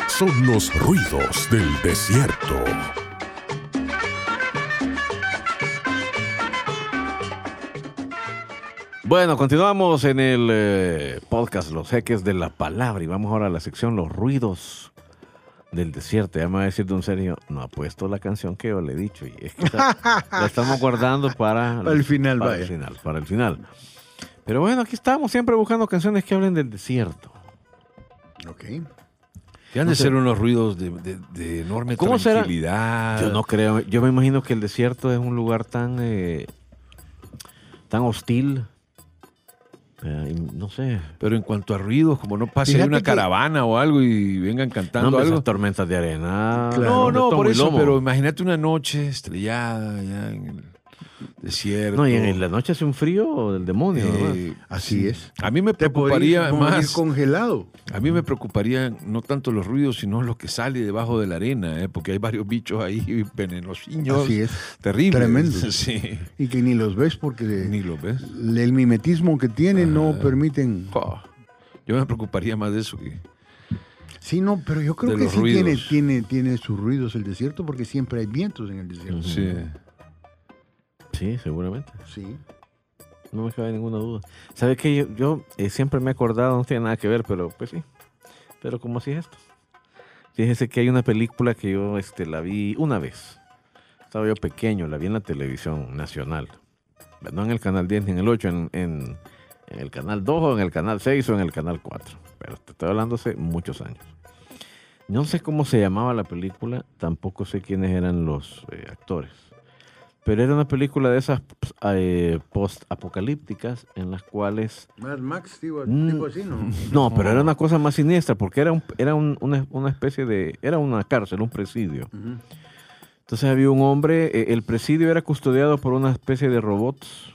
Son los ruidos del desierto. Bueno, continuamos en el eh, podcast Los Jeques de la Palabra y vamos ahora a la sección Los Ruidos del Desierto. Ya me va a decir don Sergio, no ha puesto la canción que yo le he dicho y es que esa- la estamos guardando para, Para el final, para vaya. el final, para el final. Pero bueno, aquí estamos siempre buscando canciones que hablen del desierto. Ok. Que han de ser unos ruidos de, de- de enorme ¿Cómo será? tranquilidad. Yo no creo, yo me imagino que el desierto es un lugar tan eh, tan hostil. Eh, no sé. Pero en cuanto a ruidos, como no pase Fíjate una que- caravana o algo y vengan No, cantando algo. esas tormentas de arena. Claro. No, no, por eso, lomo. pero imagínate una noche estrellada allá en el desierto. No, y en la noche hace un frío del demonio. Eh, Así es. A mí me Te preocuparía más. congelado. A mí me preocuparía no tanto los ruidos, sino lo que sale debajo de la arena, ¿eh? porque hay varios bichos ahí venenosiños. Así es. Terribles. Tremendo. Sí. Y que ni los ves porque Ni lo ves. el mimetismo que tienen no permiten. Oh, yo me preocuparía más de eso que. Sí, no, pero yo creo que los sí tiene, ruidos. tiene, tiene sus ruidos el desierto porque siempre hay vientos en el desierto. Sí. Sí, seguramente. Sí. No me cabe ninguna duda. ¿Sabe qué? Yo, yo, eh, siempre me he acordado, no tiene nada que ver, pero pues sí. Pero ¿cómo así es esto? Fíjese que hay una película que yo este, la vi una vez. Estaba yo pequeño, la vi en la televisión nacional. No en el canal 10 ni en el 8, en, en- en el canal 2 o en el canal 6 o en el canal 4. Pero te estoy hablando hace muchos años. No sé cómo se llamaba la película, tampoco sé quiénes eran los eh, actores. Pero era una película de esas eh, post-apocalípticas en las cuales... Mad Max, tipo, Mm. tipo así, ¿no? No, pero era una cosa más siniestra porque era, un, era un- una, una especie de... Era una cárcel, un presidio. Entonces había un hombre, eh, el presidio era custodiado por una especie de robots,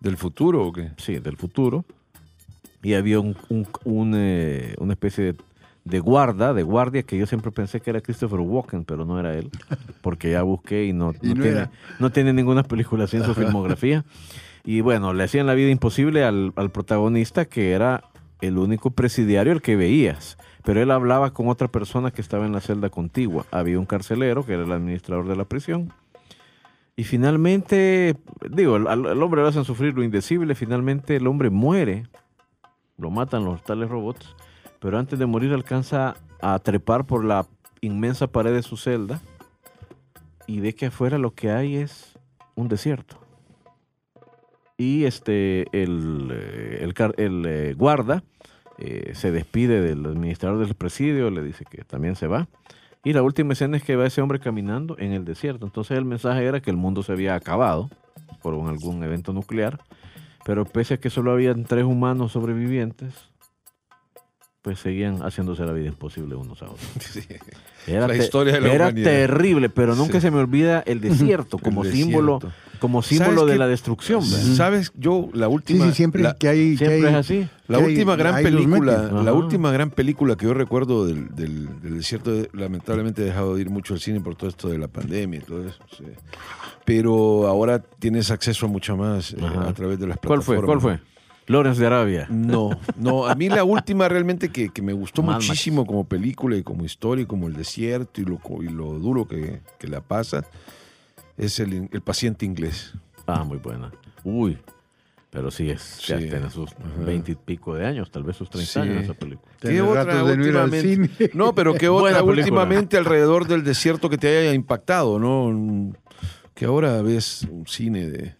¿Del futuro o qué? sí, del futuro. Y había un, un- un, eh, una especie de, de guarda, de guardia, que yo siempre pensé que era Christopher Walken, pero no era él, porque ya busqué y no, Y no tiene, era. no tiene ninguna película así en su filmografía. Y bueno, le hacían la vida imposible al, al protagonista, que era el único presidiario el que veías. Pero él hablaba con otra persona que estaba en la celda contigua. Había un carcelero, que era el administrador de la prisión. Y finalmente, digo, al, al hombre lo hacen sufrir lo indecible. Finalmente el hombre muere. Lo matan los tales robots. Pero antes de morir alcanza a trepar por la inmensa pared de su celda. Y ve que afuera lo que hay es un desierto. Y este, el, eh, el, eh, guarda eh, se despide del administrador del presidio, le dice que también se va. Y la última escena es que va ese hombre caminando en el desierto. Entonces el mensaje era que el mundo se había acabado por algún evento nuclear. Pero pese a que solo habían tres humanos sobrevivientes, pues seguían haciéndose la vida imposible unos a otros. Era, La historia de la era humanidad. terrible, pero nunca Sí. se me olvida el desierto como El símbolo, desierto. como símbolo ¿Sabes de la destrucción. ¿verdad? ¿Sabes? Yo, la última. sí, siempre la- que hay. que Siempre hay- es así. La hay- última gran película, la última gran película que yo recuerdo del, del- del desierto, de- lamentablemente he dejado de ir mucho al cine por todo esto de la pandemia y todo eso. sí. Pero ahora tienes acceso a mucho más eh, a través de las ¿Cuál plataformas. fue? ¿Cuál fue? Lawrence de Arabia. No, no, a mí la última realmente que, que me gustó Mad Max. muchísimo como película y como historia y como el desierto y lo, co- y lo duro que, que la pasa es el, el paciente inglés. Ah, muy buena. Uy, pero sí, es, ya Sí. tiene sus veinte y pico de años, tal vez sus 30 Sí. años esa película. Ir al últimamente? cine. No, pero qué otra últimamente alrededor del desierto que te haya impactado, ¿no? Que ahora ves un cine de...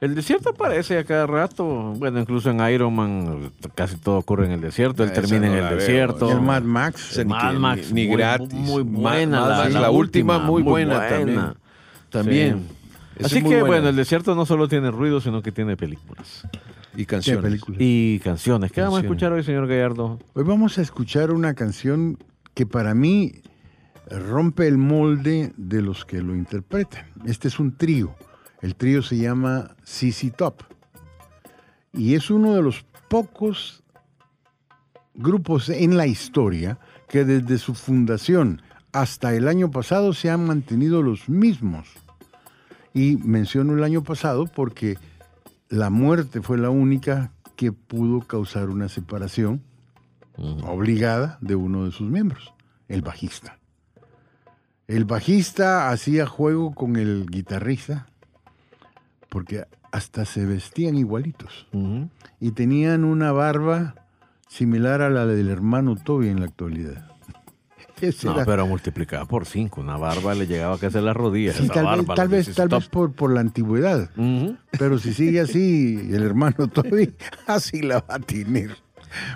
El desierto aparece a cada rato. Bueno, incluso en Iron Man casi todo ocurre en el desierto. Él termina no en el veo, desierto. El Mad Max. ni Mad Max, ni, ni muy- gratis. muy buena Mad la- la la, última, última, muy muy buena, buena. también. También. Así es que buena. bueno, el desierto no solo tiene ruido, sino que tiene películas. Y canciones. películas. Y canciones. ¿Qué vamos a escuchar hoy, señor Gallardo? Hoy vamos a escuchar una canción que para mí rompe el molde de los que lo interpretan. Este es un trío. El trío se llama CC Top. Y es uno de los pocos grupos en la historia que desde su fundación hasta el año pasado se han mantenido los mismos. Y menciono el año pasado porque la muerte fue la única que pudo causar una separación obligada de uno de sus miembros, el bajista. El bajista hacía juego con el guitarrista porque hasta se vestían igualitos y tenían una barba similar a la del hermano Toby en la actualidad. No, era- pero multiplicada por cinco. Una barba le llegaba casi a las rodillas. Sí, esa tal vez, tal vez, tal vez por, por la antigüedad. Pero si sigue así, el hermano Toby así la va a tener.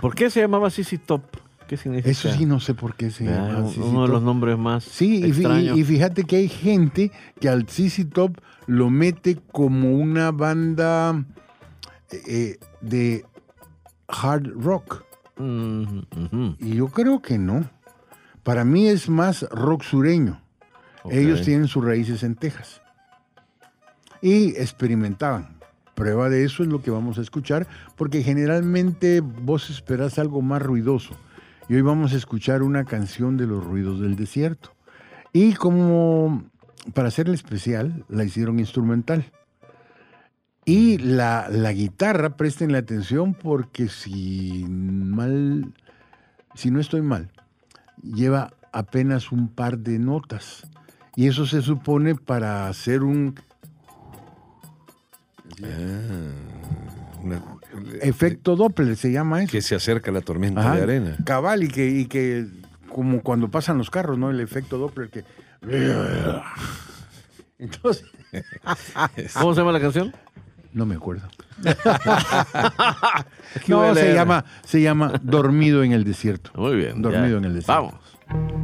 ¿Por qué se llamaba Sissy Top? ¿Qué significa? Eso sí no sé por qué se Ah, llama uno de los nombres más Sí, y, extraños. fíjate que hay gente que al CC Top lo mete como una banda eh, de hard rock. Mm. Y yo creo que no. Para mí es más rock sureño. Ellos tienen sus raíces en Texas. Y experimentaban. Prueba de eso es lo que vamos a escuchar, porque generalmente vos esperás algo más ruidoso. Y hoy vamos a escuchar una canción de los ruidos del desierto. Y como para hacerla especial, la hicieron instrumental. Y la, la guitarra, presten la atención porque si mal, si no estoy mal, lleva apenas un par de notas. Y eso se supone para hacer un Una- efecto Doppler, se llama eso. que se acerca a la tormenta Ajá, de arena. Cabal, y que, y que como cuando pasan los carros, ¿no? El efecto Doppler que... Entonces, ¿Cómo se llama la canción? no me acuerdo. No, se llama, se llama Dormido en el desierto. Muy bien. Dormido ya. en el desierto. Vamos.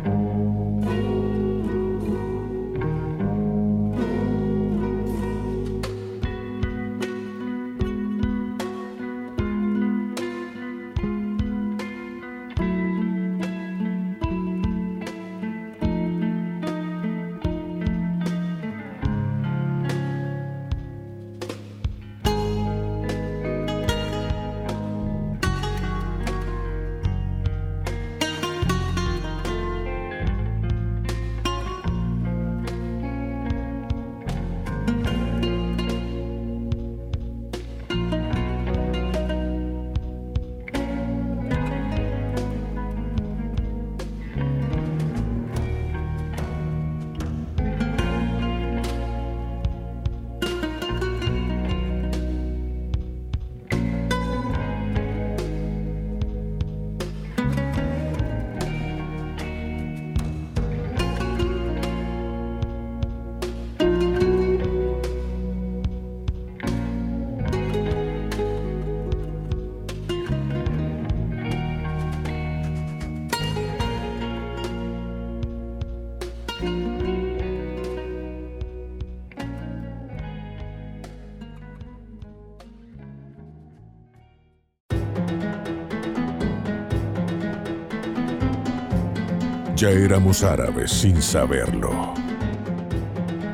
Ya éramos árabes sin saberlo.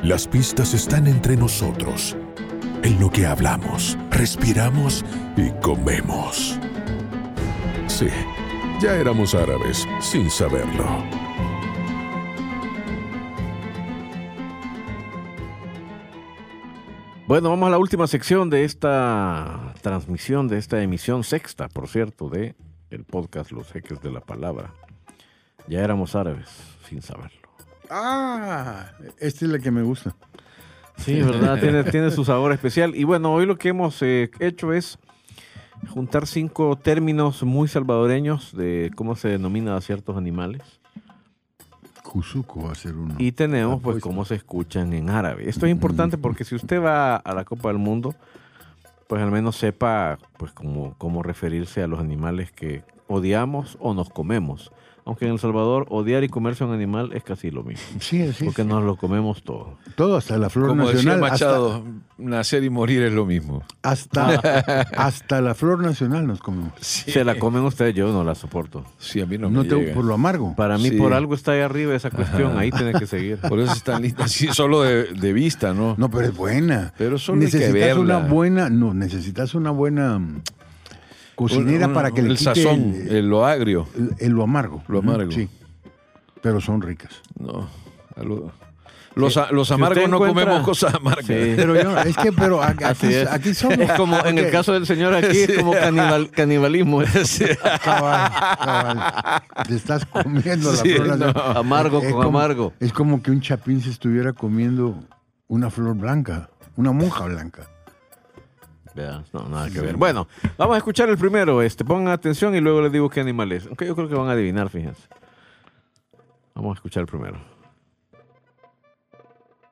Las pistas están entre nosotros, en lo que hablamos, respiramos y comemos. Sí, ya éramos árabes sin saberlo. Bueno, vamos a la última sección de esta transmisión, de esta emisión sexta, por cierto, de el podcast Los Jeques de la Palabra. Ya éramos árabes, sin saberlo. Ah, esta es la que me gusta. Sí, ¿verdad? tiene, tiene su sabor especial. Y bueno, hoy lo que hemos eh, hecho es juntar cinco términos muy salvadoreños de cómo se denomina a ciertos animales. Cuzuco va a ser uno. Y tenemos pues cómo se escuchan en árabe. Esto es importante porque si usted va a la Copa del Mundo, pues al menos sepa pues cómo, cómo referirse a los animales que odiamos o nos comemos. Aunque en El Salvador odiar y comerse a un animal es casi lo mismo. Sí, sí. Porque nos lo comemos todo. Todo, hasta la flor Como decía nacional. Machado, nacer y morir es lo mismo. Hasta, hasta, hasta la flor nacional nos comemos. Se la comen ustedes, yo no la soporto. Sí, a mí no, No, me te, llega. por lo amargo. Para mí, Sí. por algo está ahí arriba esa cuestión. Ahí tiene que seguir. Por eso es tan linda, sí, solo de, de vista, ¿no? No, pero es buena. Pero solo hay que necesitas una buena, no, necesitas una buena mm, cocinera Un- un- para que le el quite sazón, el, el- lo agrio. el- el- lo amargo. Lo amargo. Sí. Pero son ricas. No. los, a- los amargos no encuentra- comemos cosas amargas. Sí. Pero yo, es que, pero aquí, es. aquí somos. Es como en el caso del señor aquí, es como canibal- canibalismo. cabal, cabal. Te estás comiendo la Sí, flor no. Amargo Es con como- amargo. Es como que un chapín se estuviera comiendo una flor blanca, una monja blanca. No, nada que ver. Bueno, vamos a escuchar el primero. Este, pongan atención y luego les digo qué animal es. Aunque yo creo que van a adivinar, fíjense. Vamos a escuchar el primero.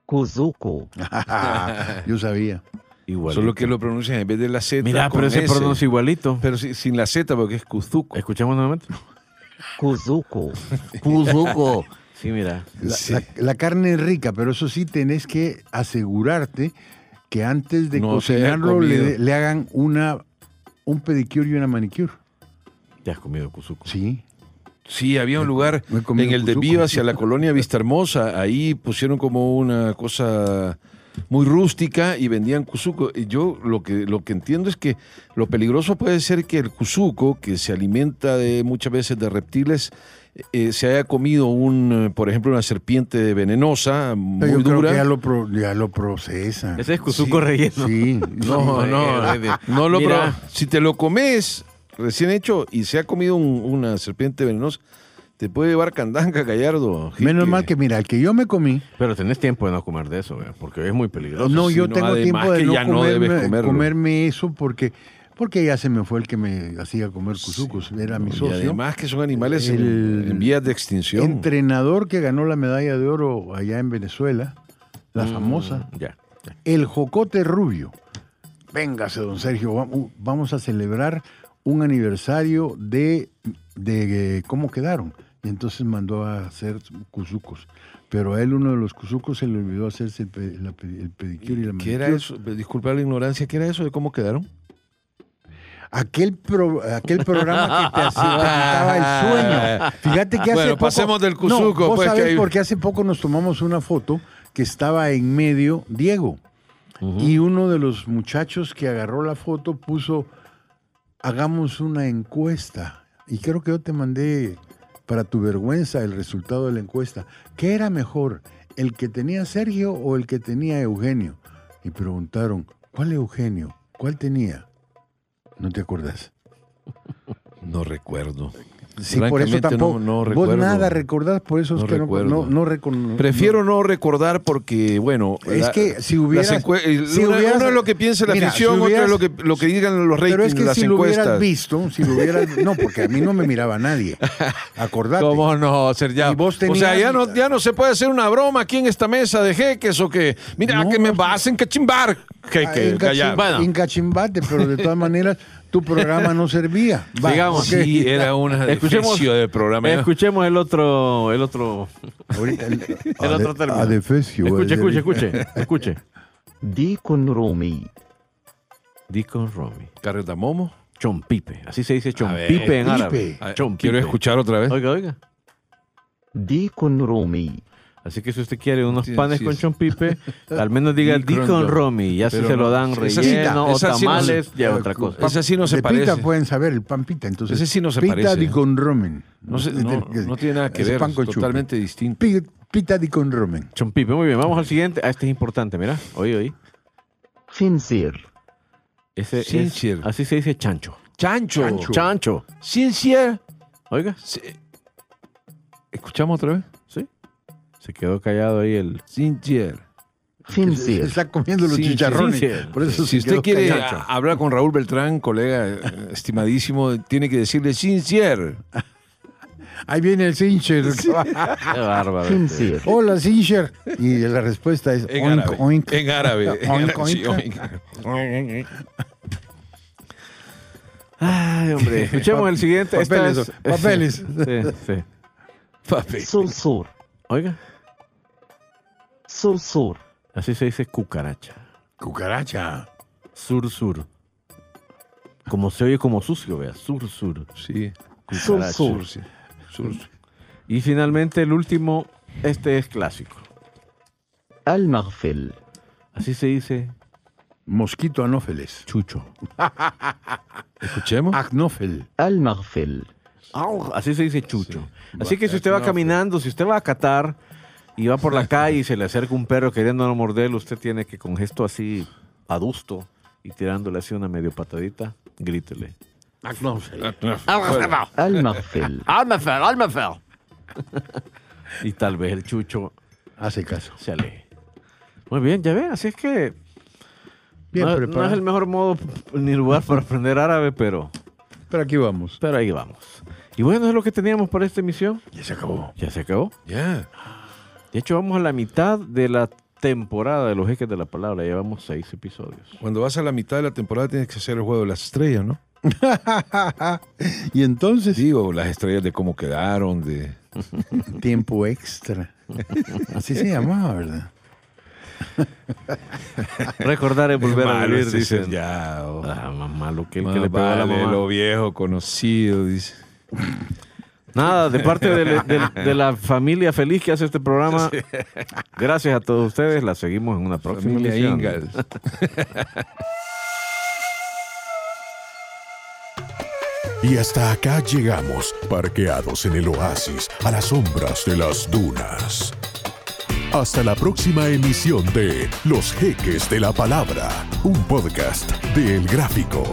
Kuzuku. Yo sabía. Igual. Solo que lo pronuncian en vez de la Z. Mira, pero se pronuncia igualito. Pero sin la Z porque es Kuzuko. Escuchemos nuevamente. Kuzuku. Kuzuko. Sí, mira. La, Sí. la- la carne es rica, pero eso sí tenés que asegurarte que antes de No cocinarlo le, hagan una un pedicure y una manicure. Ya has comido Kuzuko. Sí. Sí, había un lugar en el Kuzuko. desvío hacia la colonia Vista Hermosa. Ahí pusieron como una cosa muy rústica y vendían cuzuco. Y yo lo que, lo que entiendo es que lo peligroso puede ser que el cuzuco, que se alimenta de muchas veces de reptiles, eh, se haya comido un, eh, por ejemplo, una serpiente venenosa, muy Pero yo creo dura. que ya lo, pro- ya lo procesan. Ese es Kuzuko relleno. Sí. No, no, no lo pro- Si te lo comes recién hecho y se ha comido un- una serpiente venenosa, te puede llevar candanga, Gallardo. Menos mal que, mira, el que yo me comí, Pero tenés tiempo de no comer de eso, porque es muy peligroso. no, sí, yo no, tengo tiempo de que no, ya no debes comerme, comerme eso porque, porque ya se me fue el que me hacía comer cuzucos. Era mi Y socio. además que son animales en- El en, vías de extinción. entrenador que ganó la medalla de oro allá en Venezuela, la Mm, famosa, Ya. ya. el Jocote Rubio. Véngase, don Sergio, vamos- a celebrar un aniversario de, de eh, cómo quedaron. Y entonces mandó a hacer cuzucos. Pero a él uno de los cuzucos se le olvidó hacerse el, pedicure y la ¿Qué era manicure. eso? Disculpa la ignorancia, ¿qué era eso de cómo quedaron? Aquel, pro- aquel programa que te, quitaba el sueño. Fíjate que hace Bueno, poco... pasemos del No, cuzuco, vos pues, que sabés hay- porque hace poco nos tomamos una foto que estaba en medio Diego. Y uno de los muchachos que agarró la foto puso, hagamos una encuesta. Y creo que yo te mandé para tu vergüenza el resultado de la encuesta. ¿Qué era mejor, el que tenía Sergio o el que tenía Eugenio? Y preguntaron, ¿cuál Eugenio? ¿Cuál tenía? ¿No te acuerdas? No recuerdo. Sí, por eso tampoco. no- no Vos recuerdo. nada recordás, por eso es No que no, recuerdo. no, no Prefiero no recordar porque, bueno... Es la- que si hubieras- si una, hubieras- uno es lo que piensa la Mira, afición, si otro es lo que, lo que digan los ratings, Pero es que las si lo hubieras visto, si lo hubieras... No, porque a mí no me miraba nadie. Acordate. ¿Cómo no, Sergio? Y vos O sea, tenías- ya no, ya no se puede hacer una broma aquí en esta mesa de jeques o que, mira, que me vas en cachimbar. Que, Ah, en, Gallardo. cachim- en cachimbate, pero de todas maneras tu programa no servía. Va, Sigamos. ok. Sí, era una Escuchemos- del programa. Escuchemos el otro, el otro. Ahorita el, El otro término. Adefesio. Escuche, escuche, escuche, escuche. Dikun Rumi. Dico Romy. Carretamomo. Chompipe. Así se dice ver, chompipe en árabe. Chompipe. Ah. Quiero escuchar otra vez. Oiga, oiga. Dikun Rumi. Así que si usted quiere unos Sí, panes sí, con sí. chompipe, al menos diga Di con Dicon ro- Romy. Y así Pero se lo dan relleno sí- o esa sí no tamales, se- ya otra cosa. Esa sí no se de parece. pita pueden saber, el pan pita. Entonces, Ese sí no se pita parece. di con romen. No, sé, no, no tiene nada que Es ver, pan es con totalmente distinto. Pi- Pita di con romen. Chompipe, muy bien. Vamos al siguiente. Ah, este es importante, mira. Oí, oí. Finsir. Ese es, Sincere. así se dice chancho. Chancho. Chancho. Chancho. Sincere. Oiga, Sí. ¿Escuchamos otra vez? Se quedó callado ahí el Sincier. Sincier. Está comiendo los Sincier. chicharrones. Por eso si usted quiere hablar con Raúl Beltrán, colega eh, estimadísimo, tiene que decirle Sincier. Ahí viene el Sincher. Qué bárbaro. Sincher. Hola, Sincher. Y la respuesta es en árabe. En árabe. Oink, oink. oink. Ay, hombre. Escuchemos el siguiente. Papeles. Es, papeles. Sí, sí. Papeles. Sur, sur. Oiga sur sur. Así se dice cucaracha. Cucaracha. Sur sur. Como se oye como sucio, vea. Sur sur. Sí. Sur sur. Sur sur. Y finalmente el último, este es clásico. Al. Así se dice. Mosquito anófeles. Chucho. Escuchemos. Agnófel. Al. Así se dice chucho. Así que si usted va caminando, si usted va a Qatar, y va por la calle y se le acerca un perro queriendo morderlo, usted tiene que con gesto así adusto y tirándole así una medio patadita, grítele. Almafel. Almafel. Almafel, Almafel. Y tal vez el chucho hace caso. Se aleje. Muy bien, ya ven, así es que Bien no, no, es el mejor modo ni lugar para aprender árabe, pero. Pero aquí vamos. Pero ahí vamos. Y bueno, es lo que teníamos para esta emisión. Ya se acabó. Ya se acabó. Ya. Yeah. De hecho, vamos a la mitad de la temporada de los ejes de la palabra. Llevamos seis episodios. Cuando vas a la mitad de la temporada tienes que hacer el juego de las estrellas, ¿no? y entonces, Digo, las estrellas de cómo quedaron, de... tiempo extra. Así se llamaba, ¿verdad? Recordar es volver a Malo vivir, ser ya. oh. Ah, más malo que el Más que le pegó a la vale mamá. lo viejo conocido, dice. Nada, de parte de, de- de la familia feliz que hace este programa, gracias a todos ustedes. La seguimos en una próxima Familia emisión. Ingalls. Y hasta acá llegamos, parqueados en el oasis, a las sombras de las dunas. Hasta la próxima emisión de Los Jeques de la Palabra, un podcast de El Gráfico.